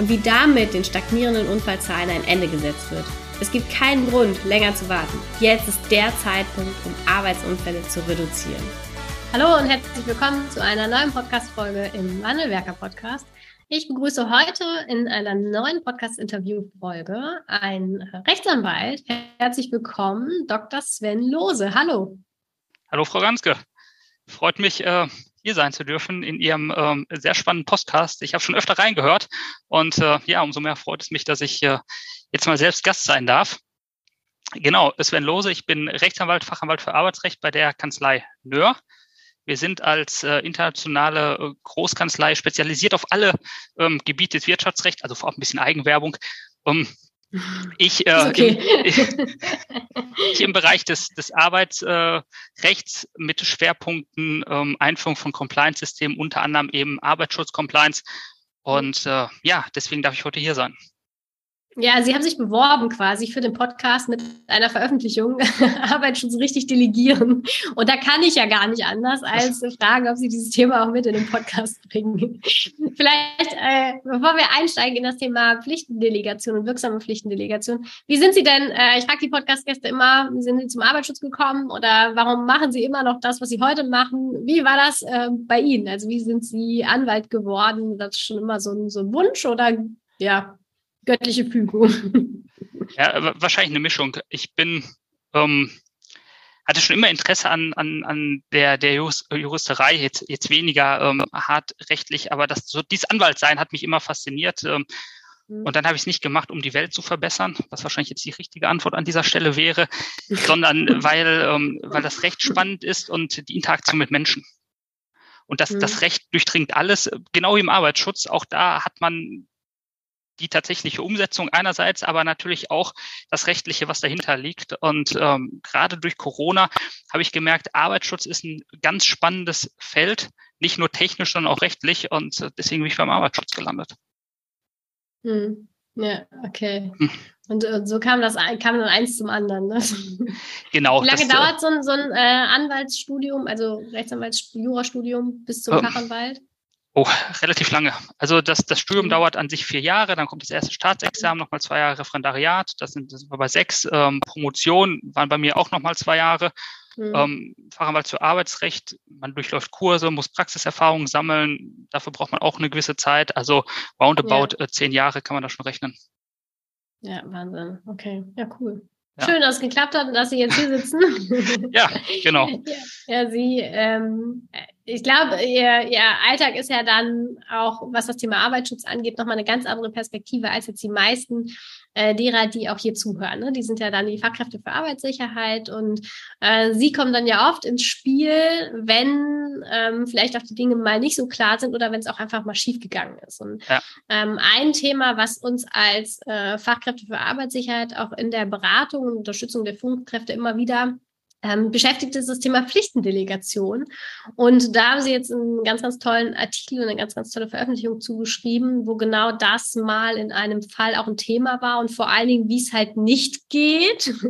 und wie damit den stagnierenden Unfallzahlen ein Ende gesetzt wird. Es gibt keinen Grund, länger zu warten. Jetzt ist der Zeitpunkt, um Arbeitsunfälle zu reduzieren. Hallo und herzlich willkommen zu einer neuen Podcast-Folge im Wandelwerker Podcast. Ich begrüße heute in einer neuen Podcast-Interview-Folge einen Rechtsanwalt. Herzlich willkommen, Dr. Sven Lose. Hallo. Hallo, Frau Ganske. Freut mich, äh, hier sein zu dürfen in Ihrem ähm, sehr spannenden Podcast. Ich habe schon öfter reingehört und äh, ja, umso mehr freut es mich, dass ich äh, jetzt mal selbst Gast sein darf. Genau, Sven Lose, ich bin Rechtsanwalt, Fachanwalt für Arbeitsrecht bei der Kanzlei Nöhr. Wir sind als äh, internationale äh, Großkanzlei spezialisiert auf alle ähm, Gebiete des Wirtschaftsrechts, also vor auch ein bisschen Eigenwerbung. Um, ich, äh, okay. im, ich im Bereich des, des Arbeitsrechts mit Schwerpunkten ähm, Einführung von Compliance-Systemen, unter anderem eben Arbeitsschutz-Compliance. Und äh, ja, deswegen darf ich heute hier sein. Ja, Sie haben sich beworben quasi für den Podcast mit einer Veröffentlichung, Arbeitsschutz richtig delegieren. Und da kann ich ja gar nicht anders, als fragen, ob Sie dieses Thema auch mit in den Podcast bringen. Vielleicht, äh, bevor wir einsteigen in das Thema Pflichtendelegation und wirksame Pflichtendelegation, wie sind Sie denn, äh, ich frage die Podcast-Gäste immer, sind Sie zum Arbeitsschutz gekommen oder warum machen Sie immer noch das, was Sie heute machen? Wie war das äh, bei Ihnen? Also wie sind Sie Anwalt geworden? Das ist schon immer so ein, so ein Wunsch oder ja, göttliche Fügung. Ja, wahrscheinlich eine Mischung. Ich bin, ähm, hatte schon immer Interesse an, an, an der, der Juristerei, jetzt, jetzt weniger ähm, hart rechtlich, aber das, so dieses Anwaltsein hat mich immer fasziniert. Ähm, mhm. und dann habe ich es nicht gemacht, um die Welt zu verbessern, was wahrscheinlich jetzt die richtige Antwort an dieser Stelle wäre, sondern weil, ähm, weil das Recht spannend ist und die Interaktion mit Menschen. Und das, das mhm. Recht durchdringt alles, genau wie im Arbeitsschutz. Auch da hat man die tatsächliche Umsetzung einerseits, aber natürlich auch das Rechtliche, was dahinter liegt. Und ähm, gerade durch Corona habe ich gemerkt, Arbeitsschutz ist ein ganz spannendes Feld, nicht nur technisch, sondern auch rechtlich. Und deswegen bin ich beim Arbeitsschutz gelandet. Hm. Ja, okay. Hm. Und, und, so kam das kam dann eins zum anderen. Ne? Genau. Wie lange das, äh, dauert so ein, so ein äh, Anwaltsstudium, also Rechtsanwaltsjurastudium bis zum ähm, Fachanwalt? Oh, relativ lange. Also das, das Studium mhm. dauert an sich vier Jahre, dann kommt das erste Staatsexamen, nochmal zwei Jahre Referendariat, das sind, das sind wir bei sechs. Ähm, Promotion waren bei mir auch nochmal zwei Jahre. Mhm. Ähm, Fachanwalt für Arbeitsrecht, man durchläuft Kurse, muss Praxiserfahrung sammeln, dafür braucht man auch eine gewisse Zeit. Also roundabout ja. äh, zehn Jahre kann man da schon rechnen. Ja, Wahnsinn. Okay, ja, cool. Ja. Schön, dass es geklappt hat und dass Sie jetzt hier sitzen. ja, genau. Ja, ja Sie, ähm, ich glaube, ihr, ihr Alltag ist ja dann auch, was das Thema Arbeitsschutz angeht, nochmal eine ganz andere Perspektive als jetzt die meisten äh, derer, die auch hier zuhören. Ne? Die sind ja dann die Fachkräfte für Arbeitssicherheit und äh, sie kommen dann ja oft ins Spiel, wenn ähm, vielleicht auch die Dinge mal nicht so klar sind oder wenn es auch einfach mal schiefgegangen ist. Und ja. ähm, ein Thema, was uns als äh, Fachkräfte für Arbeitssicherheit auch in der Beratung und Unterstützung der Führungskräfte immer wieder ähm, beschäftigt ist das Thema Pflichtendelegation. Und da haben sie jetzt einen ganz, ganz tollen Artikel und eine ganz, ganz tolle Veröffentlichung zugeschrieben, wo genau das mal in einem Fall auch ein Thema war und vor allen Dingen, wie es halt nicht geht.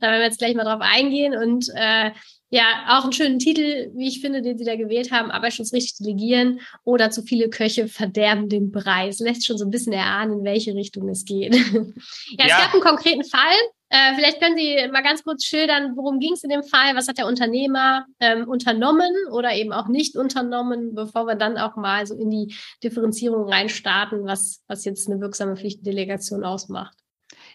da werden wir jetzt gleich mal drauf eingehen und äh, ja, auch einen schönen Titel, wie ich finde, den Sie da gewählt haben, Arbeitsschutz richtig delegieren oder zu viele Köche verderben den Preis. Lässt schon so ein bisschen erahnen, in welche Richtung es geht. ja, ja, es gab einen konkreten Fall, äh, vielleicht können Sie mal ganz kurz schildern, worum ging es in dem Fall? Was hat der Unternehmer ähm, unternommen oder eben auch nicht unternommen, bevor wir dann auch mal so in die Differenzierung reinstarten, was, was jetzt eine wirksame Pflichtendelegation ausmacht?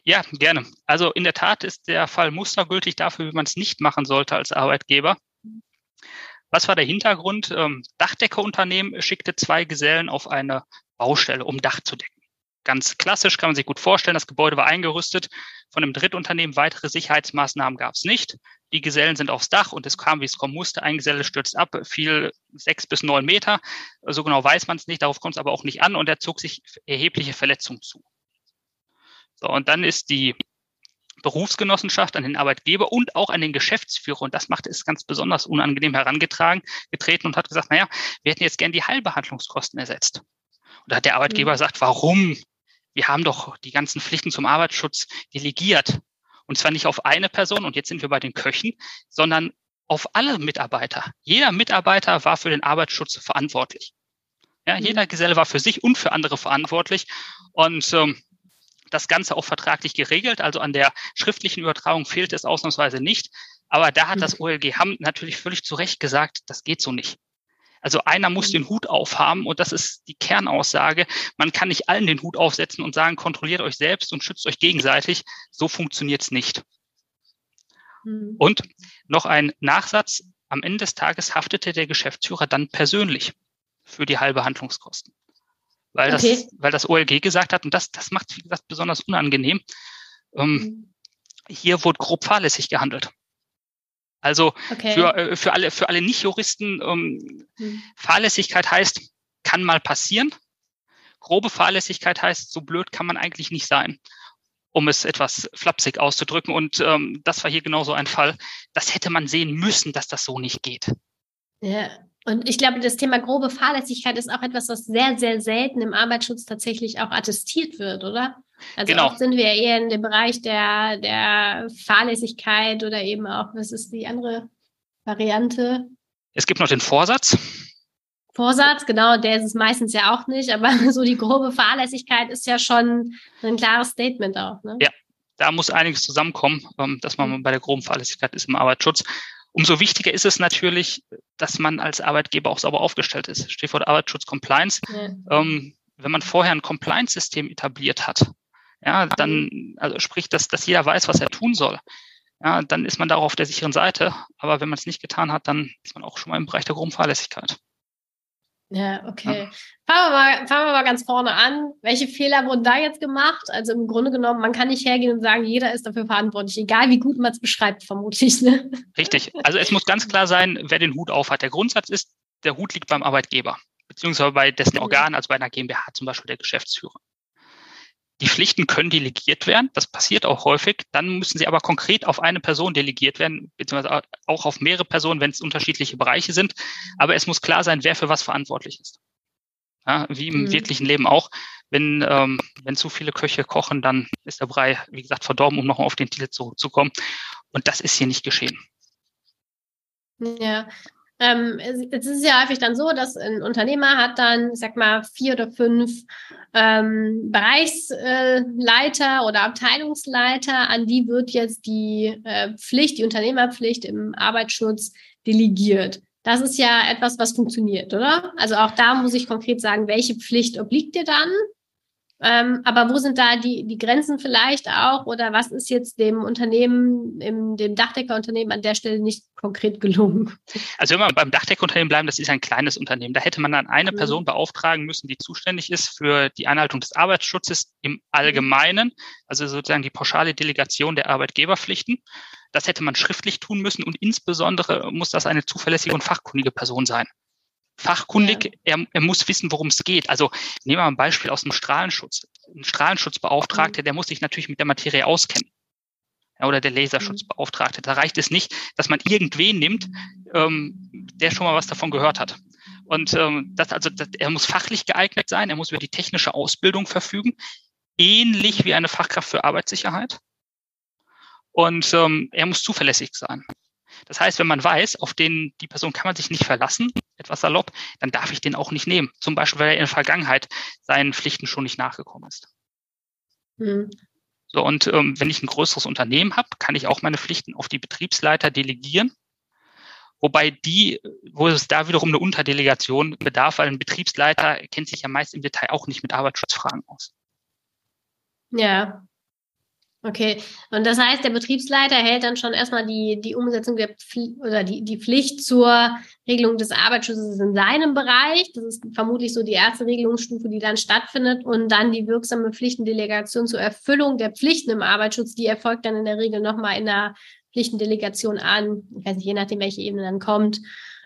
Ja, gerne. Also in der Tat ist der Fall mustergültig dafür, wie man es nicht machen sollte als Arbeitgeber. Was war der Hintergrund? Ähm, Dachdeckerunternehmen schickte zwei Gesellen auf eine Baustelle, um Dach zu decken. Ganz klassisch kann man sich gut vorstellen, das Gebäude war eingerüstet von einem Drittunternehmen, weitere Sicherheitsmaßnahmen gab es nicht. Die Gesellen sind aufs Dach und es kam, wie es kommen musste. Ein Geselle stürzt ab, fiel sechs bis neun Meter. So genau weiß man es nicht, darauf kommt es aber auch nicht an und er zog sich erhebliche Verletzungen zu. So, und dann ist die Berufsgenossenschaft an den Arbeitgeber und auch an den Geschäftsführer, und das macht es ganz besonders unangenehm herangetragen, getreten und hat gesagt, naja, wir hätten jetzt gern die Heilbehandlungskosten ersetzt. Und da hat der Arbeitgeber mhm. gesagt, warum? Wir haben doch die ganzen Pflichten zum Arbeitsschutz delegiert. Und zwar nicht auf eine Person, und jetzt sind wir bei den Köchen, sondern auf alle Mitarbeiter. Jeder Mitarbeiter war für den Arbeitsschutz verantwortlich. Ja, mhm. jeder Geselle war für sich und für andere verantwortlich. Und ähm, das Ganze auch vertraglich geregelt. Also an der schriftlichen Übertragung fehlt es ausnahmsweise nicht. Aber da hat das mhm. OLG Hamm natürlich völlig zu Recht gesagt, das geht so nicht. Also einer muss mhm. den Hut aufhaben und das ist die Kernaussage. Man kann nicht allen den Hut aufsetzen und sagen, kontrolliert euch selbst und schützt euch gegenseitig. So funktioniert es nicht. Mhm. Und noch ein Nachsatz. Am Ende des Tages haftete der Geschäftsführer dann persönlich für die halbe Handlungskosten. Weil, okay. das, weil das OLG gesagt hat, und das, das macht, wie gesagt, besonders unangenehm. Ähm, mhm. Hier wurde grob fahrlässig gehandelt. Also okay. für, äh, für alle, für alle Nicht-Juristen, ähm, hm. Fahrlässigkeit heißt, kann mal passieren. Grobe Fahrlässigkeit heißt, so blöd kann man eigentlich nicht sein, um es etwas flapsig auszudrücken. Und ähm, das war hier genauso ein Fall. Das hätte man sehen müssen, dass das so nicht geht. Ja, und ich glaube, das Thema grobe Fahrlässigkeit ist auch etwas, was sehr, sehr selten im Arbeitsschutz tatsächlich auch attestiert wird, oder? Also genau. oft sind wir eher in dem Bereich der, der Fahrlässigkeit oder eben auch, was ist die andere Variante? Es gibt noch den Vorsatz. Vorsatz, genau, der ist es meistens ja auch nicht, aber so die grobe Fahrlässigkeit ist ja schon ein klares Statement auch. Ne? Ja, da muss einiges zusammenkommen, ähm, dass man mhm. bei der groben Fahrlässigkeit ist im Arbeitsschutz. Umso wichtiger ist es natürlich, dass man als Arbeitgeber auch sauber aufgestellt ist. Stichwort Arbeitsschutz Compliance. Ja. Ähm, wenn man vorher ein Compliance-System etabliert hat, ja, dann, also sprich, dass, dass jeder weiß, was er tun soll, ja, dann ist man da auch auf der sicheren Seite. Aber wenn man es nicht getan hat, dann ist man auch schon mal im Bereich der groben Fahrlässigkeit. Ja, okay. Ja. Fangen, wir mal, fangen wir mal ganz vorne an. Welche Fehler wurden da jetzt gemacht? Also im Grunde genommen, man kann nicht hergehen und sagen, jeder ist dafür verantwortlich, egal wie gut man es beschreibt, vermutlich. Ne? Richtig. Also es muss ganz klar sein, wer den Hut auf hat. Der Grundsatz ist, der Hut liegt beim Arbeitgeber, beziehungsweise bei dessen mhm. Organ, also bei einer GmbH zum Beispiel der Geschäftsführer. Die Pflichten können delegiert werden, das passiert auch häufig. Dann müssen sie aber konkret auf eine Person delegiert werden, beziehungsweise auch auf mehrere Personen, wenn es unterschiedliche Bereiche sind. Aber es muss klar sein, wer für was verantwortlich ist. Ja, wie im mhm. wirklichen Leben auch. Wenn, ähm, wenn zu viele Köche kochen, dann ist der Brei, wie gesagt, verdorben, um nochmal auf den Titel zurückzukommen. Und das ist hier nicht geschehen. Ja, ähm, es ist ja häufig dann so, dass ein Unternehmer hat dann, sag mal, vier oder fünf ähm, Bereichsleiter oder Abteilungsleiter, an die wird jetzt die äh, Pflicht, die Unternehmerpflicht im Arbeitsschutz delegiert. Das ist ja etwas, was funktioniert, oder? Also auch da muss ich konkret sagen, welche Pflicht obliegt dir dann? Ähm, aber wo sind da die, die Grenzen vielleicht auch? Oder was ist jetzt dem Unternehmen, im, dem Dachdeckerunternehmen an der Stelle nicht konkret gelungen? Also wenn wir beim Dachdeckerunternehmen bleiben, das ist ein kleines Unternehmen. Da hätte man dann eine mhm. Person beauftragen müssen, die zuständig ist für die Einhaltung des Arbeitsschutzes im Allgemeinen, also sozusagen die pauschale Delegation der Arbeitgeberpflichten. Das hätte man schriftlich tun müssen und insbesondere muss das eine zuverlässige und fachkundige Person sein fachkundig, ja. er, er muss wissen, worum es geht. Also nehmen wir mal ein Beispiel aus dem Strahlenschutz. Ein Strahlenschutzbeauftragter, mhm. der muss sich natürlich mit der Materie auskennen. Ja, oder der Laserschutzbeauftragte. Da reicht es nicht, dass man irgendwen nimmt, ähm, der schon mal was davon gehört hat. Und ähm, das, also, das, er muss fachlich geeignet sein, er muss über die technische Ausbildung verfügen, ähnlich wie eine Fachkraft für Arbeitssicherheit. Und ähm, er muss zuverlässig sein. Das heißt, wenn man weiß, auf den, die Person kann man sich nicht verlassen, etwas salopp, dann darf ich den auch nicht nehmen. Zum Beispiel, weil er in der Vergangenheit seinen Pflichten schon nicht nachgekommen ist. Mhm. So, und ähm, wenn ich ein größeres Unternehmen habe, kann ich auch meine Pflichten auf die Betriebsleiter delegieren. Wobei die, wo es da wiederum eine Unterdelegation bedarf, weil ein Betriebsleiter kennt sich ja meist im Detail auch nicht mit Arbeitsschutzfragen aus. Ja, Okay, und das heißt, der Betriebsleiter hält dann schon erstmal die, die Umsetzung der Pflicht oder die, die Pflicht zur Regelung des Arbeitsschutzes in seinem Bereich. Das ist vermutlich so die erste Regelungsstufe, die dann stattfindet. Und dann die wirksame Pflichtendelegation zur Erfüllung der Pflichten im Arbeitsschutz, die erfolgt dann in der Regel nochmal in der Pflichtendelegation an. Ich weiß nicht, je nachdem, welche Ebene dann kommt.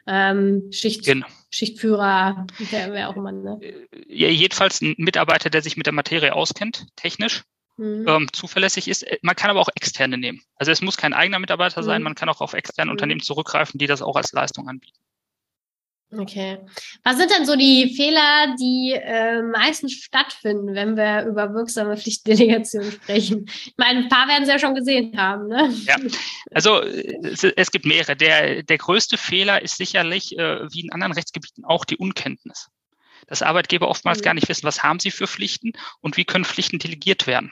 Ähm, Schicht, genau. Schichtführer, wer, wer auch immer. Ne? Ja, jedenfalls ein Mitarbeiter, der sich mit der Materie auskennt, technisch mhm. ähm, zuverlässig ist. Man kann aber auch externe nehmen. Also es muss kein eigener Mitarbeiter sein, mhm. man kann auch auf externe mhm. Unternehmen zurückgreifen, die das auch als Leistung anbieten. Okay. Was sind denn so die Fehler, die äh, meistens stattfinden, wenn wir über wirksame Pflichtdelegation sprechen? Ich meine, ein paar werden Sie ja schon gesehen haben, ne? Ja, also es, es gibt mehrere. Der, der größte Fehler ist sicherlich, äh, wie in anderen Rechtsgebieten, auch die Unkenntnis. Dass Arbeitgeber oftmals mhm. gar nicht wissen, was haben sie für Pflichten und wie können Pflichten delegiert werden.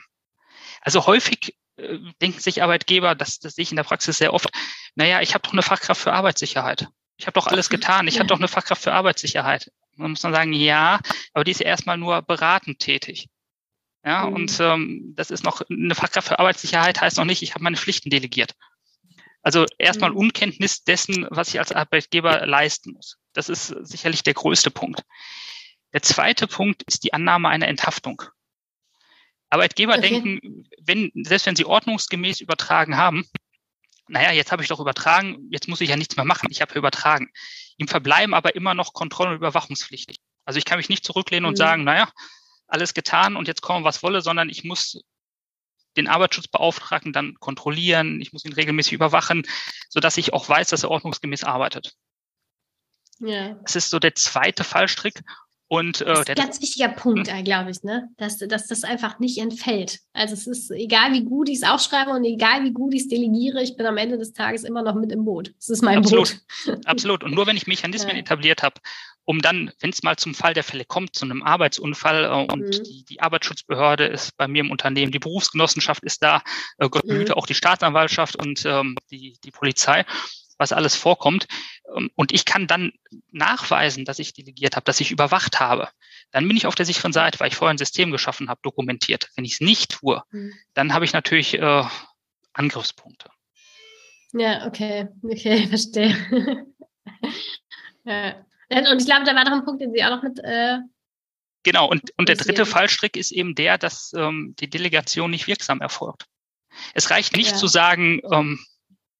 Also häufig äh, denken sich Arbeitgeber, das, das sehe ich in der Praxis sehr oft, naja, ich habe doch eine Fachkraft für Arbeitssicherheit. Ich habe doch alles getan. Ich ja. habe doch eine Fachkraft für Arbeitssicherheit. Man muss dann sagen, ja, aber die ist ja erstmal nur beratend tätig. Ja, mhm. und ähm, das ist noch eine Fachkraft für Arbeitssicherheit heißt noch nicht, ich habe meine Pflichten delegiert. Also erstmal mhm. Unkenntnis dessen, was ich als Arbeitgeber leisten muss. Das ist sicherlich der größte Punkt. Der zweite Punkt ist die Annahme einer Enthaftung. Arbeitgeber okay. denken, wenn, selbst wenn sie ordnungsgemäß übertragen haben, naja, jetzt habe ich doch übertragen, jetzt muss ich ja nichts mehr machen, ich habe ja übertragen. Ihm verbleiben aber immer noch Kontroll- und Überwachungspflichtig. Also ich kann mich nicht zurücklehnen mhm. und sagen, naja, alles getan und jetzt kommen, was wolle, sondern ich muss den Arbeitsschutzbeauftragten dann kontrollieren, ich muss ihn regelmäßig überwachen, sodass ich auch weiß, dass er ordnungsgemäß arbeitet. Ja. Das ist so der zweite Fallstrick. Und, äh, das ist ein ganz wichtiger Punkt, hm? glaube ich, ne? dass, dass das einfach nicht entfällt. Also es ist egal, wie gut ich es aufschreibe und egal, wie gut ich es delegiere, ich bin am Ende des Tages immer noch mit im Boot. Das ist mein Absolut. Boot. Absolut. Und nur wenn ich Mechanismen ja. etabliert habe, um dann, wenn es mal zum Fall der Fälle kommt, zu einem Arbeitsunfall äh, und mhm. die, die Arbeitsschutzbehörde ist bei mir im Unternehmen, die Berufsgenossenschaft ist da, äh, Gott behüte mhm. auch die Staatsanwaltschaft und ähm, die, die Polizei was alles vorkommt. Ähm, und ich kann dann nachweisen, dass ich delegiert habe, dass ich überwacht habe. Dann bin ich auf der sicheren Seite, weil ich vorher ein System geschaffen habe, dokumentiert. Wenn ich es nicht tue, mhm. dann habe ich natürlich äh, Angriffspunkte. Ja, okay, okay, verstehe. ja. Und ich glaube, da war noch ein Punkt, den Sie auch noch mit. Äh, genau, und, und der dritte Fallstrick ist eben der, dass ähm, die Delegation nicht wirksam erfolgt. Es reicht nicht ja. zu sagen, ähm,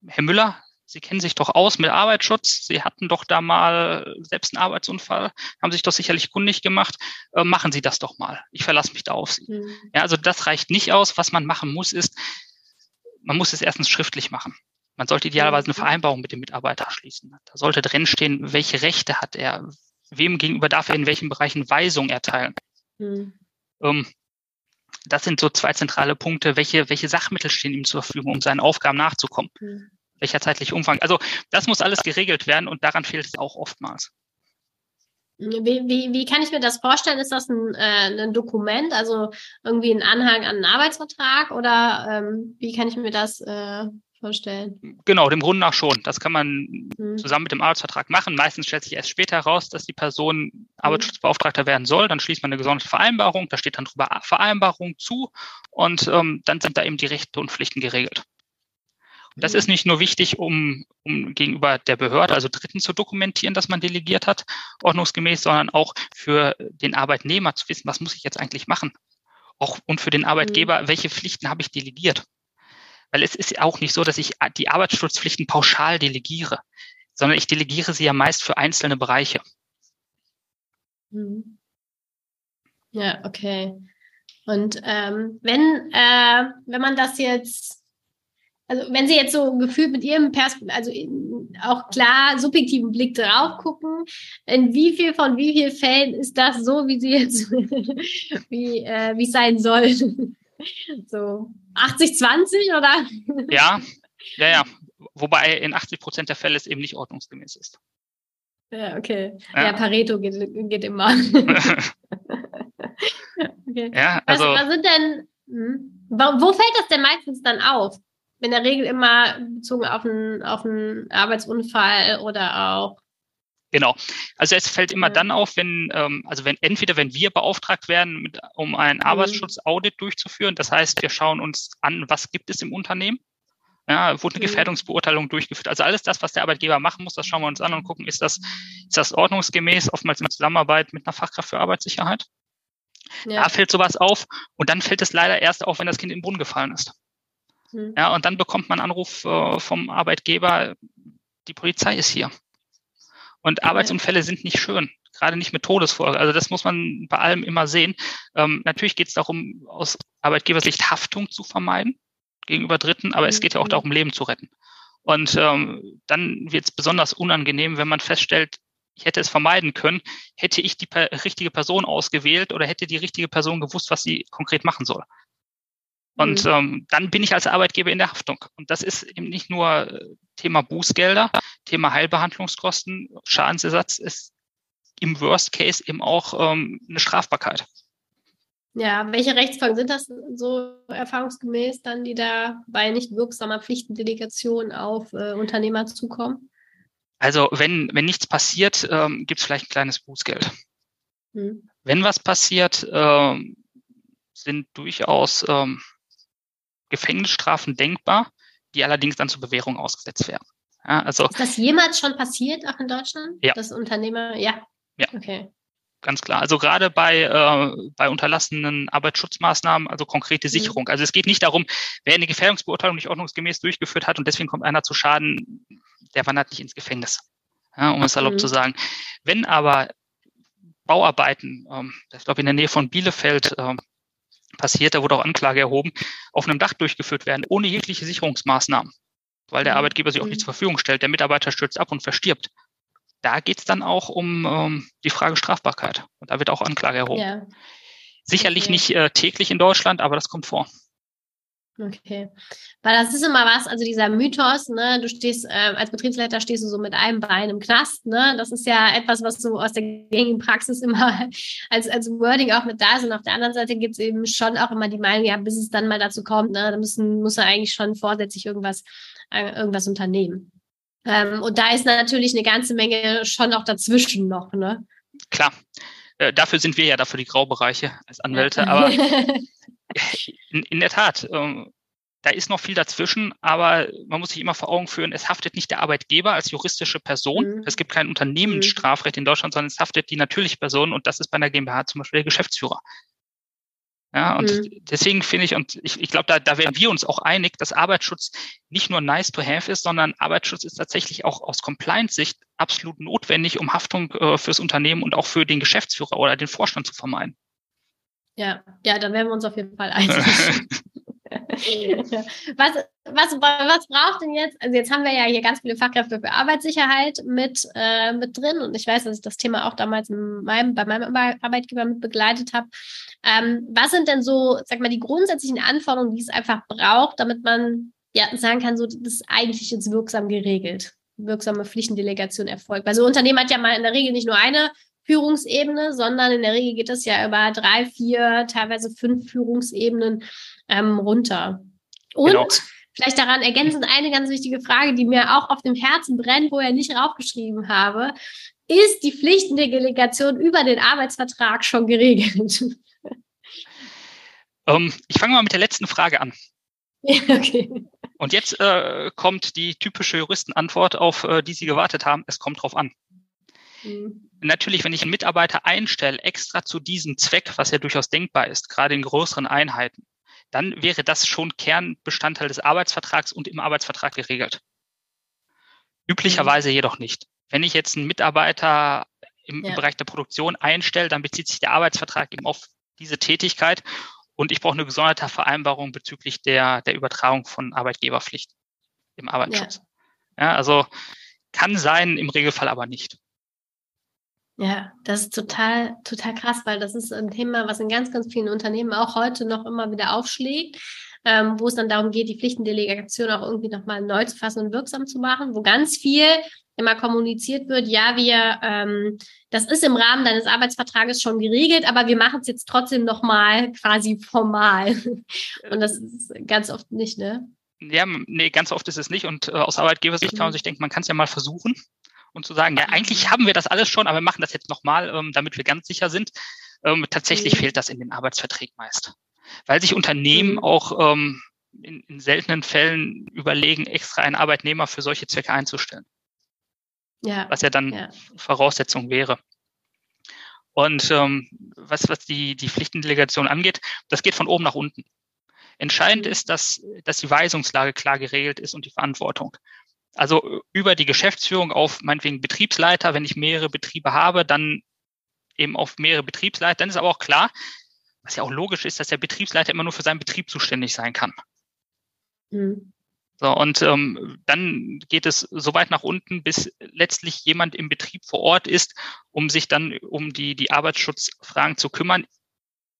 Herr Müller, Sie kennen sich doch aus mit Arbeitsschutz. Sie hatten doch da mal selbst einen Arbeitsunfall, haben sich doch sicherlich kundig gemacht. Äh, machen Sie das doch mal. Ich verlasse mich da auf Sie. Mhm. Ja, also das reicht nicht aus. Was man machen muss, ist, man muss es erstens schriftlich machen. Man sollte idealerweise eine mhm. Vereinbarung mit dem Mitarbeiter schließen. Da sollte drinstehen, welche Rechte hat er, wem gegenüber darf er in welchen Bereichen Weisungen erteilen. Mhm. Ähm, das sind so zwei zentrale Punkte. Welche, welche Sachmittel stehen ihm zur Verfügung, um seinen Aufgaben nachzukommen? Mhm welcher zeitliche Umfang. Also das muss alles geregelt werden und daran fehlt es auch oftmals. Wie, wie, wie kann ich mir das vorstellen? Ist das ein, äh, ein Dokument, also irgendwie ein Anhang an einen Arbeitsvertrag oder ähm, wie kann ich mir das äh, vorstellen? Genau, dem Grunde nach schon. Das kann man hm. zusammen mit dem Arbeitsvertrag machen. Meistens stellt sich erst später heraus, dass die Person hm. Arbeitsschutzbeauftragter werden soll. Dann schließt man eine gesonderte Vereinbarung, da steht dann drüber Vereinbarung zu und ähm, dann sind da eben die Rechte und Pflichten geregelt. Das ist nicht nur wichtig, um, um gegenüber der Behörde, also Dritten zu dokumentieren, dass man delegiert hat, ordnungsgemäß, sondern auch für den Arbeitnehmer zu wissen, was muss ich jetzt eigentlich machen? Auch und für den Arbeitgeber, mhm. welche Pflichten habe ich delegiert? Weil es ist auch nicht so, dass ich die Arbeitsschutzpflichten pauschal delegiere, sondern ich delegiere sie ja meist für einzelne Bereiche. Mhm. Ja, okay. Und ähm, wenn, äh, wenn man das jetzt also wenn Sie jetzt so gefühlt mit Ihrem Pers also auch klar subjektiven Blick drauf gucken, in wie viel von wie vielen Fällen ist das so, wie Sie jetzt, wie äh, es sein soll? so 80, 20 oder? Ja, ja, ja. Wobei in 80 Prozent der Fälle es eben nicht ordnungsgemäß ist. Ja, okay. Ja, ja Pareto geht, geht immer. okay. Ja, also. Was, was sind denn, hm? wo fällt das denn meistens dann auf? In der Regel immer bezogen auf einen, auf einen Arbeitsunfall oder auch Genau. Also es fällt immer dann auf, wenn, ähm, also wenn entweder wenn wir beauftragt werden, mit, um ein mhm. Arbeitsschutzaudit durchzuführen, das heißt, wir schauen uns an, was gibt es im Unternehmen. Ja, wurde eine mhm. Gefährdungsbeurteilung durchgeführt. Also alles das, was der Arbeitgeber machen muss, das schauen wir uns an und gucken, ist das, ist das ordnungsgemäß, oftmals in Zusammenarbeit mit einer Fachkraft für Arbeitssicherheit. Ja. Da fällt sowas auf und dann fällt es leider erst auf, wenn das Kind in den Brunnen gefallen ist. Mhm. Ja, und dann bekommt man einen Anruf äh, vom Arbeitgeber, die Polizei ist hier. Und Arbeitsunfälle sind nicht schön, gerade nicht mit Todesfolge. Also das muss man bei allem immer sehen. Ähm, natürlich geht es darum, aus Arbeitgebersicht Haftung zu vermeiden gegenüber Dritten, aber es geht ja auch mhm. darum, Leben zu retten. Und ähm, dann wird es besonders unangenehm, wenn man feststellt, ich hätte es vermeiden können, hätte ich die richtige Person ausgewählt oder hätte die richtige Person gewusst, was sie konkret machen soll. Und mhm. ähm, dann bin ich als Arbeitgeber in der Haftung. Und das ist eben nicht nur äh, Thema Bußgelder, Thema Heilbehandlungskosten, Schadensersatz ist im Worst Case eben auch ähm, eine Strafbarkeit. Ja, welche Rechtsfolgen sind das so erfahrungsgemäß dann, die da bei nicht wirksamer Pflichtendelegation auf äh, Unternehmer zukommen? Also wenn, wenn nichts passiert, ähm, gibt es vielleicht ein kleines Bußgeld. Hm. Wenn was passiert, ähm, sind durchaus ähm, Gefängnisstrafen denkbar, die allerdings dann zur Bewährung ausgesetzt werden. Ja, also, ist das jemals schon passiert, auch in Deutschland? Ja. Das Unternehmer, ja. Ja. Okay. Ganz klar. Also gerade bei, äh, bei unterlassenen Arbeitsschutzmaßnahmen, also konkrete mhm. Sicherung. Mhm. Also es geht nicht darum, wer eine Gefährdungsbeurteilung nicht ordnungsgemäß durchgeführt hat und deswegen kommt einer zu Schaden, der wandert nicht ins Gefängnis. Ja, um es salopp mhm. zu sagen. Wenn aber Bauarbeiten, ähm, ich glaube in der Nähe von Bielefeld, ähm, passiert, da wurde auch Anklage erhoben, auf einem Dach durchgeführt werden, ohne jegliche Sicherungsmaßnahmen, weil der mhm. Arbeitgeber sich auch nicht mhm. zur Verfügung stellt. Der Mitarbeiter stürzt ab und verstirbt. Da geht es dann auch um ähm, die Frage Strafbarkeit. Und da wird auch Anklage erhoben. Ja. Sicherlich okay. nicht äh, täglich in Deutschland, aber das kommt vor. Okay. Weil das ist immer was, also dieser Mythos, ne, du stehst, äh, als Betriebsleiter stehst du so mit einem Bein im Knast, ne? Das ist ja etwas, was so aus der gängigen Praxis immer als, als Wording auch mit da ist. Und auf der anderen Seite gibt es eben schon auch immer die Meinung, ja, bis es dann mal dazu kommt, ne, da müssen, muss er eigentlich schon vorsätzlich irgendwas, äh, irgendwas unternehmen. Ähm, und da ist natürlich eine ganze Menge schon auch dazwischen noch, ne? Klar. Äh, dafür sind wir ja dafür die Graubereiche als Anwälte, aber in, in der Tat, ähm, da ist noch viel dazwischen, aber man muss sich immer vor Augen führen, es haftet nicht der Arbeitgeber als juristische Person. Mhm. Es gibt kein Unternehmensstrafrecht in Deutschland, sondern es haftet die natürliche Person und das ist bei einer GmbH zum Beispiel der Geschäftsführer. Ja, und mhm. deswegen finde ich, und ich, ich glaube, da, da werden wir uns auch einig, dass Arbeitsschutz nicht nur nice to have ist, sondern Arbeitsschutz ist tatsächlich auch aus Compliance-Sicht absolut notwendig, um Haftung äh, fürs Unternehmen und auch für den Geschäftsführer oder den Vorstand zu vermeiden. Ja, ja, da werden wir uns auf jeden Fall einig. was, was, was braucht denn jetzt? Also jetzt haben wir ja hier ganz viele Fachkräfte für Arbeitssicherheit mit, äh, mit drin und ich weiß, dass ich das Thema auch damals meinem, bei meinem Arbeitgeber mit begleitet habe. Ähm, was sind denn so, sag mal, die grundsätzlichen Anforderungen, die es einfach braucht, damit man ja sagen kann, so das ist eigentlich jetzt wirksam geregelt, wirksame Pflichtendelegation erfolgt. Weil so ein Unternehmen hat ja mal in der Regel nicht nur eine Führungsebene, sondern in der Regel geht es ja über drei, vier, teilweise fünf Führungsebenen ähm, runter. Und genau. vielleicht daran ergänzend eine ganz wichtige Frage, die mir auch auf dem Herzen brennt, wo ich nicht raufgeschrieben habe. Ist die Pflichtendelegation über den Arbeitsvertrag schon geregelt? Um, ähm, ich fange mal mit der letzten Frage an. okay. Und jetzt äh, kommt die typische Juristenantwort, auf äh, die Sie gewartet haben. Es kommt drauf an. Mhm. Natürlich, wenn ich einen Mitarbeiter einstelle, extra zu diesem Zweck, was ja durchaus denkbar ist, gerade in größeren Einheiten, dann wäre das schon Kernbestandteil des Arbeitsvertrags und im Arbeitsvertrag geregelt. Üblicherweise mhm. jedoch nicht. Wenn ich jetzt einen Mitarbeiter im, ja. Bereich der Produktion einstelle, dann bezieht sich der Arbeitsvertrag eben auf diese Tätigkeit und ich brauche eine gesonderte Vereinbarung bezüglich der, der Übertragung von Arbeitgeberpflicht im Arbeitsschutz. Ja. ja, also kann sein, im Regelfall aber nicht. Ja, das ist total, total krass, weil das ist ein Thema, was in ganz, ganz vielen Unternehmen auch heute noch immer wieder aufschlägt, ähm, wo es dann darum geht, die Pflichtendelegation auch irgendwie nochmal neu zu fassen und wirksam zu machen, wo ganz viel immer kommuniziert wird, ja, wir, ähm, das ist im Rahmen deines Arbeitsvertrages schon geregelt, aber wir machen es jetzt trotzdem nochmal quasi formal. Und das ist ganz oft nicht, ne? Ja, nee, ganz oft ist es nicht. Und äh, aus Arbeitgebersicht mhm. kann man sich denken, man kann es ja mal versuchen. Und zu sagen, ja, eigentlich haben wir das alles schon, aber wir machen das jetzt nochmal, ähm, damit wir ganz sicher sind. Ähm, tatsächlich mhm. fehlt das in den Arbeitsverträgen meist. Weil sich Unternehmen mhm. auch ähm, in, in seltenen Fällen überlegen, extra einen Arbeitnehmer für solche Zwecke einzustellen. Ja. Was ja dann ja. Voraussetzung wäre. Und ähm, was, was die, die Pflichtendelegation angeht, das geht von oben nach unten. Entscheidend mhm. ist, dass, dass die Weisungslage klar geregelt ist und die Verantwortung. Also über die Geschäftsführung auf meinetwegen Betriebsleiter, wenn ich mehrere Betriebe habe, dann eben auf mehrere Betriebsleiter. Dann ist aber auch klar, was ja auch logisch ist, dass der Betriebsleiter immer nur für seinen Betrieb zuständig sein kann. Mhm. So, und ähm, dann geht es so weit nach unten, bis letztlich jemand im Betrieb vor Ort ist, um sich dann um die, die Arbeitsschutzfragen zu kümmern,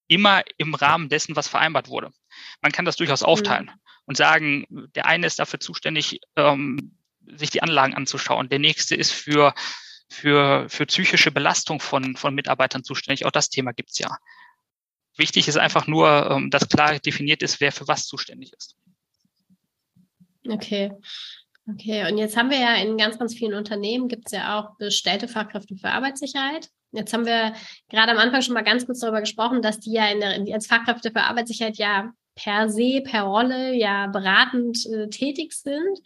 immer im Rahmen dessen, was vereinbart wurde. Man kann das durchaus aufteilen mhm. und sagen, der eine ist dafür zuständig, ähm, sich die Anlagen anzuschauen, der nächste ist für, für, für psychische Belastung von, von Mitarbeitern zuständig. Auch das Thema gibt's ja. Wichtig ist einfach nur, ähm, dass klar definiert ist, wer für was zuständig ist. Okay. Okay, und jetzt haben wir ja in ganz, ganz vielen Unternehmen gibt es ja auch bestellte Fachkräfte für Arbeitssicherheit. Jetzt haben wir gerade am Anfang schon mal ganz kurz darüber gesprochen, dass die ja der, als Fachkräfte für Arbeitssicherheit ja per se, per Rolle ja beratend äh, tätig sind.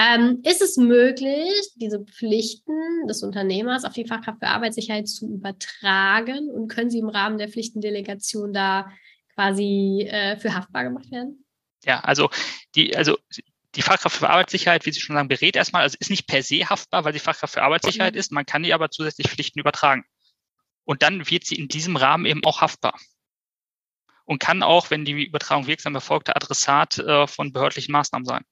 Ähm, ist es möglich, diese Pflichten des Unternehmers auf die Fachkraft für Arbeitssicherheit zu übertragen und können sie im Rahmen der Pflichtendelegation da quasi äh, für haftbar gemacht werden? Ja, also die, also die Fachkraft für Arbeitssicherheit, wie Sie schon sagen, berät erstmal, also ist nicht per se haftbar, weil sie Fachkraft für Arbeitssicherheit ist. Man kann ihr aber zusätzlich Pflichten übertragen. Und dann wird sie in diesem Rahmen eben auch haftbar. Und kann auch, wenn die Übertragung wirksam erfolgt, der Adressat äh, von behördlichen Maßnahmen sein.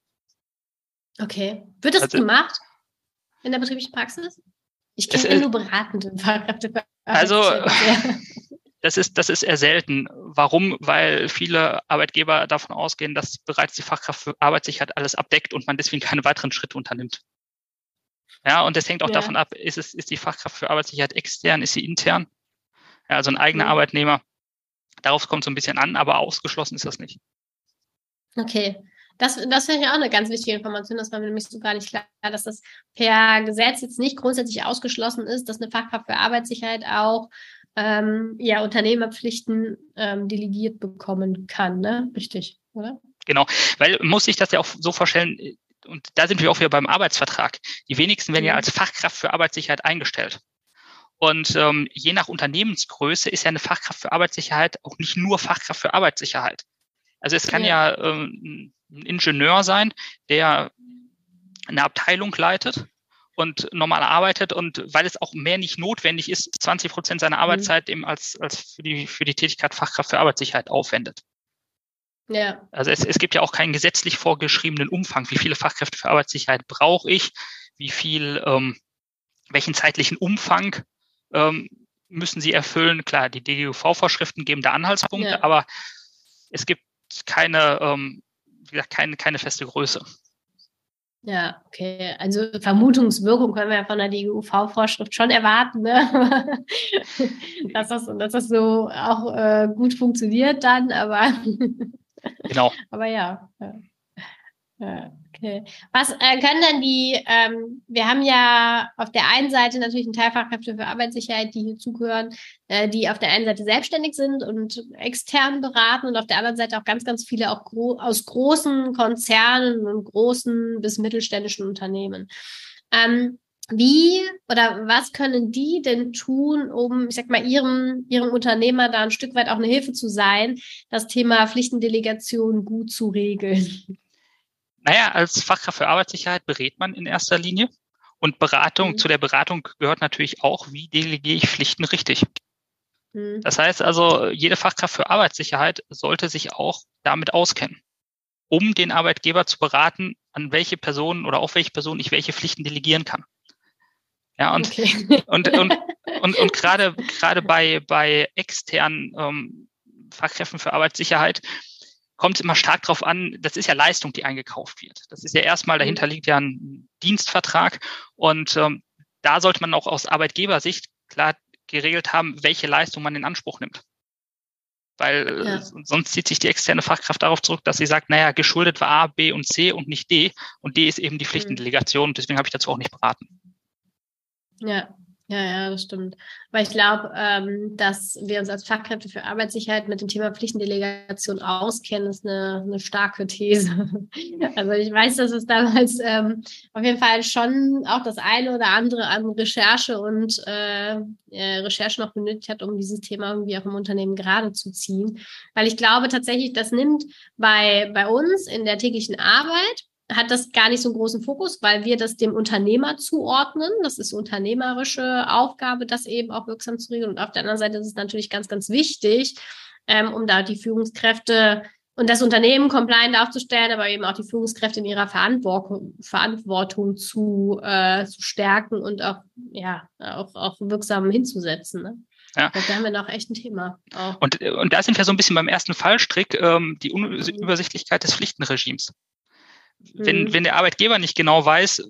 Okay. Wird das also, gemacht in der betrieblichen Praxis? Ich kenne nur beratende Fachkräfte. Also, Das ist, das ist eher selten. Warum? Weil viele Arbeitgeber davon ausgehen, dass bereits die Fachkraft für Arbeitssicherheit alles abdeckt und man deswegen keine weiteren Schritte unternimmt. Ja, und das hängt auch ja. davon ab, ist es, ist die Fachkraft für Arbeitssicherheit extern, ist sie intern? Ja, also ein eigener mhm. Arbeitnehmer. Darauf kommt es so ein bisschen an, aber ausgeschlossen ist das nicht. Okay. Das, das finde ich auch eine ganz wichtige Information. Das war mir nämlich so gar nicht klar, dass das per Gesetz jetzt nicht grundsätzlich ausgeschlossen ist, dass eine Fachkraft für Arbeitssicherheit auch ähm, ja, Unternehmerpflichten ähm, delegiert bekommen kann, ne? Richtig, oder? Genau, weil muss ich das ja auch so vorstellen, und da sind wir auch wieder beim Arbeitsvertrag. Die wenigsten werden ja mhm. als Fachkraft für Arbeitssicherheit eingestellt. Und ähm, je nach Unternehmensgröße ist ja eine Fachkraft für Arbeitssicherheit auch nicht nur Fachkraft für Arbeitssicherheit. Also es kann ja, ja ähm, ein Ingenieur sein, der eine Abteilung leitet und normal arbeitet und weil es auch mehr nicht notwendig ist, 20 Prozent seiner mhm. Arbeitszeit eben als, als für die, für die Tätigkeit Fachkraft für Arbeitssicherheit aufwendet. Ja. Also es, es gibt ja auch keinen gesetzlich vorgeschriebenen Umfang. Wie viele Fachkräfte für Arbeitssicherheit brauche ich? Wie viel, ähm, welchen zeitlichen Umfang ähm, müssen sie erfüllen? Klar, die DGUV-Vorschriften geben da Anhaltspunkte, ja. aber es gibt keine, ähm, gesagt, keine, keine feste Größe. Ja, okay. Also Vermutungswirkung können wir ja von der DGUV-Vorschrift schon erwarten, ne? dass, das, dass das so auch äh, gut funktioniert dann, aber genau. aber ja. ja. Okay. Was äh, können denn die, ähm, wir haben ja auf der einen Seite natürlich einen Teil Fachkräfte für Arbeitssicherheit, die hier zugehören, äh, die auf der einen Seite selbstständig sind und extern beraten und auf der anderen Seite auch ganz, ganz viele auch gro aus großen Konzernen und großen bis mittelständischen Unternehmen. Ähm, wie oder was können die denn tun, um, ich sag mal, ihrem, ihrem Unternehmer da ein Stück weit auch eine Hilfe zu sein, das Thema Pflichtendelegation gut zu regeln? Naja, als Fachkraft für Arbeitssicherheit berät man in erster Linie. Und Beratung, mhm. zu der Beratung gehört natürlich auch, wie delegiere ich Pflichten richtig. Mhm. Das heißt also, jede Fachkraft für Arbeitssicherheit sollte sich auch damit auskennen, um den Arbeitgeber zu beraten, an welche Personen oder auf welche Personen ich welche Pflichten delegieren kann. Ja, und, okay. und, und, und, und gerade, gerade bei, bei externen ähm, Fachkräften für Arbeitssicherheit kommt es immer stark darauf an, das ist ja Leistung, die eingekauft wird. Das ist ja erstmal, dahinter mhm. liegt ja ein Dienstvertrag und ähm, da sollte man auch aus Arbeitgebersicht klar geregelt haben, welche Leistung man in Anspruch nimmt. Weil äh, ja. sonst zieht sich die externe Fachkraft darauf zurück, dass sie sagt, naja, geschuldet war A, B und C und nicht D. Und D ist eben die mhm. Pflichtendelegation deswegen habe ich dazu auch nicht beraten. Ja, ja, ja, das stimmt. Aber ich glaube, ähm, dass wir uns als Fachkräfte für Arbeitssicherheit mit dem Thema Pflichtendelegation auskennen, ist eine, eine starke These. also ich weiß, dass es damals ähm, auf jeden Fall schon auch das eine oder andere an Recherche und äh, äh, Recherche noch benötigt hat, um dieses Thema irgendwie auch im Unternehmen gerade zu ziehen. Weil ich glaube tatsächlich, das nimmt bei, bei uns in der täglichen Arbeit hat das gar nicht so einen großen Fokus, weil wir das dem Unternehmer zuordnen. Das ist unternehmerische Aufgabe, das eben auch wirksam zu regeln. Und auf der anderen Seite ist es natürlich ganz, ganz wichtig, ähm, um da die Führungskräfte und das Unternehmen compliant aufzustellen, aber eben auch die Führungskräfte in ihrer Verantwortung, Verantwortung zu, äh, zu stärken und auch, ja, auch, auch wirksam hinzusetzen. Ne? Ja. Da haben wir noch echt ein Thema. Und, und da sind wir so ein bisschen beim ersten Fallstrick, ähm, die Unübersichtlichkeit des Pflichtenregimes mhm. wenn der Arbeitgeber nicht genau weiß,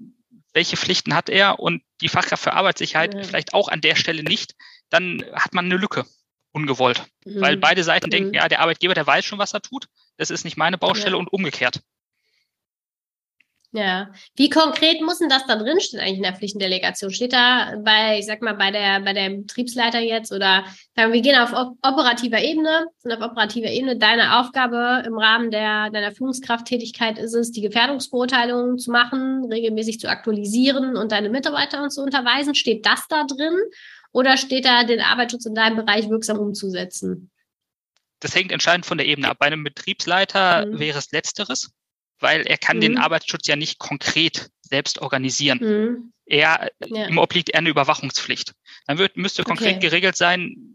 welche Pflichten hat er und die Fachkraft für Arbeitssicherheit mhm. vielleicht auch an der Stelle nicht, dann hat man eine Lücke ungewollt. Mhm. Weil beide Seiten denken, mhm. ja, der Arbeitgeber, der weiß schon, was er tut. Das ist nicht meine Baustelle ja. und umgekehrt. Ja. Wie konkret muss denn das da drinstehen eigentlich in der Pflichtendelegation? Steht da bei, ich sag mal, bei der, bei der Betriebsleiter jetzt oder sagen wir, gehen auf operativer Ebene, sind auf operativer Ebene deine Aufgabe im Rahmen der, deiner Führungskrafttätigkeit ist es, die Gefährdungsbeurteilung zu machen, regelmäßig zu aktualisieren und deine Mitarbeiter zu unterweisen. Steht das da drin? Oder steht da, den Arbeitsschutz in deinem Bereich wirksam umzusetzen? Das hängt entscheidend von der Ebene ab. Bei einem Betriebsleiter mhm. wäre es Letzteres weil er kann mhm. den Arbeitsschutz ja nicht konkret selbst organisieren. Mhm. Er, ja. ihm obliegt er eine Überwachungspflicht. Dann wird, müsste konkret okay. geregelt sein,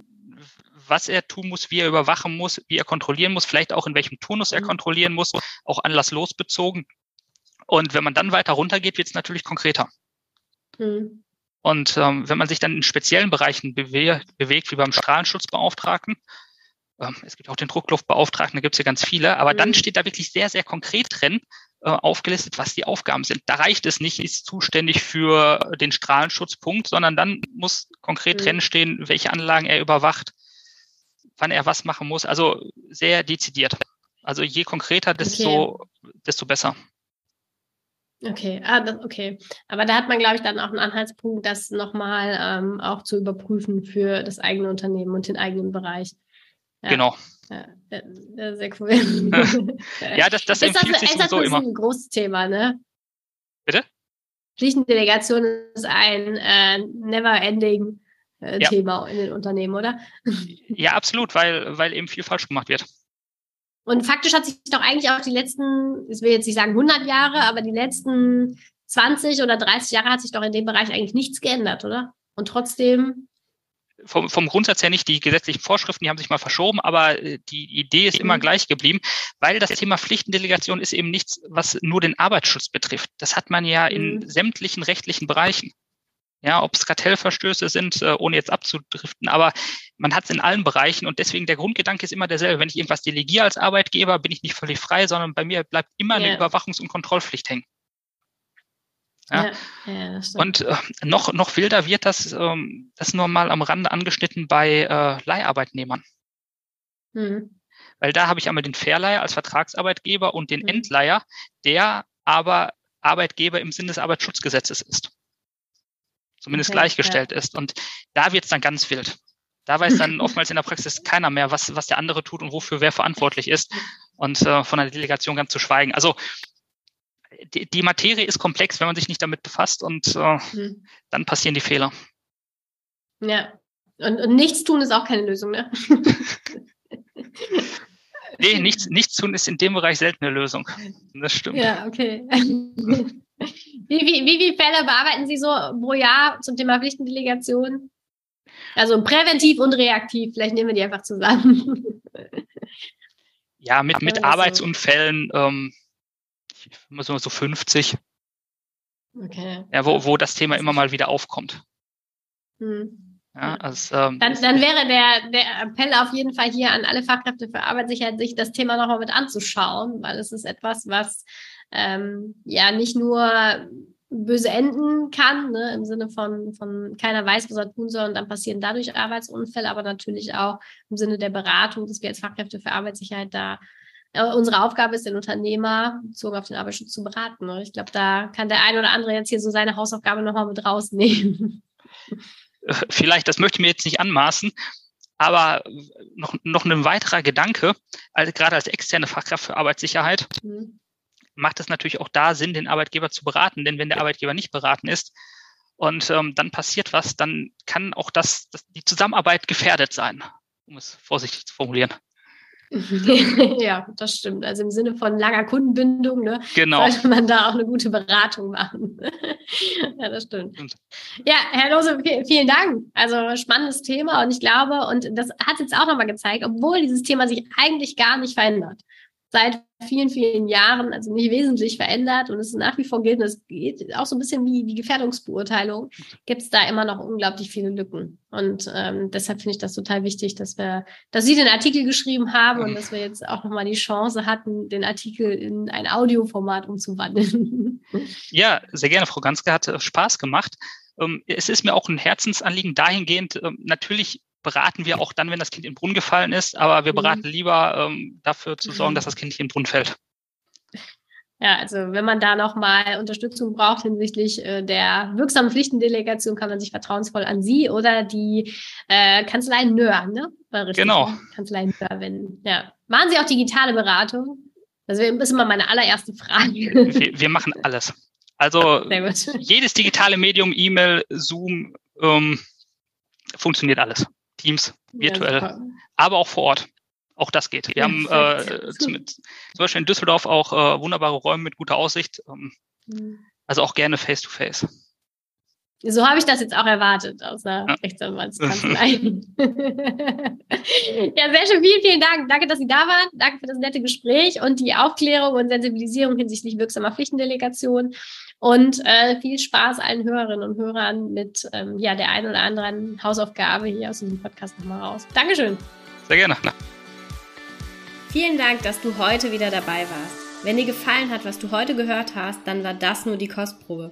was er tun muss, wie er überwachen muss, wie er kontrollieren muss, vielleicht auch in welchem Turnus er mhm. kontrollieren muss, auch anlasslos bezogen. Und wenn man dann weiter runtergeht, wird es natürlich konkreter. Mhm. Und ähm, wenn man sich dann in speziellen Bereichen bewe bewegt, wie beim Strahlenschutzbeauftragten, es gibt auch den Druckluftbeauftragten, da gibt es ja ganz viele, aber mhm. dann steht da wirklich sehr, sehr konkret drin, äh, aufgelistet, was die Aufgaben sind. Da reicht es nicht, ist zuständig für den Strahlenschutzpunkt, sondern dann muss konkret mhm. drin stehen, welche Anlagen er überwacht, wann er was machen muss. Also sehr dezidiert. Also je konkreter, desto, okay. desto besser. Okay, ah, das, okay. Aber da hat man, glaube ich, dann auch einen Anhaltspunkt, das nochmal ähm, auch zu überprüfen für das eigene Unternehmen und den eigenen Bereich. Ja. Genau. Ja, sehr cool. ja, das, das empfiehlt sich sowieso immer. Das ist ein großes Thema, ne? Bitte? Pflichtendelegation ist ein äh, never-ending äh, ja. Thema in den Unternehmen, oder? Ja, absolut, weil, weil eben viel falsch gemacht wird. Und faktisch hat sich doch eigentlich auch die letzten, ich will jetzt nicht sagen 100 Jahre, aber die letzten 20 oder 30 Jahre hat sich doch in dem Bereich eigentlich nichts geändert, oder? Und trotzdem vom, vom Grundsatz her nicht. Die gesetzlichen Vorschriften, die haben sich mal verschoben, aber äh, die Idee ist immer mhm. gleich geblieben, weil das Thema Pflichtendelegation ist eben nichts, was nur den Arbeitsschutz betrifft. Das hat man ja in mhm. sämtlichen rechtlichen Bereichen. Ja, ob es Kartellverstöße sind, äh, ohne jetzt abzudriften, aber man hat es in allen Bereichen und deswegen der Grundgedanke ist immer derselbe. Wenn ich irgendwas delegiere als Arbeitgeber, bin ich nicht völlig frei, sondern bei mir bleibt immer yeah. eine Überwachungs- und Kontrollpflicht hängen. Ja. ja, ja und äh, noch, noch wilder wird das, ähm, das nur mal am Rande angeschnitten bei äh, Leiharbeitnehmern. Mhm. Weil da habe ich einmal den Verleiher als Vertragsarbeitgeber und den mhm. Endleiher, der aber Arbeitgeber im Sinne des Arbeitsschutzgesetzes ist. Zumindest okay, gleichgestellt ist. Und da wird es dann ganz wild. Da weiß dann oftmals in der Praxis keiner mehr, was, was der andere tut und wofür wer verantwortlich ist. Und äh, von der Delegation ganz zu schweigen. Also die, die Materie ist komplex, wenn man sich nicht damit befasst und äh, mhm. dann passieren die Fehler. Ja, und, und nichts tun ist auch keine Lösung, ne? nee, nichts, nichts tun ist in dem Bereich selten eine Lösung. Das stimmt. Ja, okay. Wie, wie, wie viele Fälle bearbeiten Sie so pro Jahr zum Thema Pflichtendelegation? Also präventiv und reaktiv, vielleicht nehmen wir die einfach zusammen. Ja, mit, mit Arbeitsunfällen ähm, immer so, so 50. Okay. Ja, wo, wo das Thema immer mal wieder aufkommt. Hm. Ja, also, ähm, dann, dann wäre der, der Appell auf jeden Fall hier an alle Fachkräfte für Arbeitssicherheit, sich das Thema nochmal mit anzuschauen, weil es ist etwas, was ähm, ja nicht nur böse enden kann, ne, im Sinne von, von keiner weiß, was er tun soll und dann passieren dadurch Arbeitsunfälle, aber natürlich auch im Sinne der Beratung, dass wir als Fachkräfte für Arbeitssicherheit da unsere Aufgabe ist, den Unternehmer bezogen auf den Arbeitsschutz zu beraten. Ne? Ich glaube, da kann der ein oder andere jetzt hier so seine Hausaufgabe nochmal mit rausnehmen. äh, vielleicht, das möchte ich mir jetzt nicht anmaßen, aber noch, noch ein weiterer Gedanke, also gerade als externe Fachkraft für Arbeitssicherheit, mhm. macht es natürlich auch da Sinn, den Arbeitgeber zu beraten. Denn wenn der Arbeitgeber nicht beraten ist und ähm, dann passiert was, dann kann auch das, das, die Zusammenarbeit gefährdet sein, um es vorsichtig zu formulieren. ja, das stimmt. Also im Sinne von langer Kundenbindung, ne, genau. sollte man da auch eine gute Beratung machen. ja, das stimmt. Ja, Herr Lose, vielen Dank. Also spannendes Thema und ich glaube, und das hat jetzt auch nochmal gezeigt, obwohl dieses Thema sich eigentlich gar nicht verändert seit vielen, vielen Jahren, also nicht wesentlich verändert und es nach wie vor gilt, und es geht auch so ein bisschen wie die Gefährdungsbeurteilung, gibt es da immer noch unglaublich viele Lücken. Und ähm, deshalb finde ich das total wichtig, dass wir, dass Sie den Artikel geschrieben haben und dass wir jetzt auch nochmal die Chance hatten, den Artikel in ein Audioformat umzuwandeln. Ja, sehr gerne, Frau Ganske, hat Spaß gemacht. Ähm, es ist mir auch ein Herzensanliegen dahingehend, ähm, natürlich beraten wir auch dann, wenn das Kind in den Brunnen gefallen ist, aber wir mhm. beraten lieber ähm, dafür zu sorgen, dass das Kind nicht in den Brunnen fällt. Ja, also wenn man da nochmal Unterstützung braucht hinsichtlich äh, der wirksamen Pflichtendelegation, kann man sich vertrauensvoll an Sie oder die äh, Kanzlei Nöhr, ne? Genau. Ne? Kanzlei Nöhr wenden. Ja. Machen Sie auch digitale Beratung? Das ist immer meine allererste Frage. Wir, wir machen alles. Also jedes digitale Medium, E-Mail, Zoom, ähm, funktioniert alles. Teams, virtuell, ja, aber auch vor Ort. Auch das geht. Wir ja, haben äh, zum, zum, Beispiel in Düsseldorf auch äh, wunderbare Räume mit guter Aussicht. Ähm, mhm. Also auch gerne face-to-face. So habe ich das jetzt auch erwartet aus der ja. Rechtsanwaltskanzlei. ja, sehr schön. Vielen, vielen Dank. Danke, dass Sie da waren. Danke für das nette Gespräch und die Aufklärung und Sensibilisierung hinsichtlich wirksamer Pflichtendelegation. Und äh, viel Spaß allen Hörerinnen und Hörern mit ähm, ja, der einen oder anderen Hausaufgabe hier aus diesem Podcast nochmal raus. Dankeschön. Sehr gerne. Vielen Dank, dass du heute wieder dabei warst. Wenn dir gefallen hat, was du heute gehört hast, dann war das nur die Kostprobe.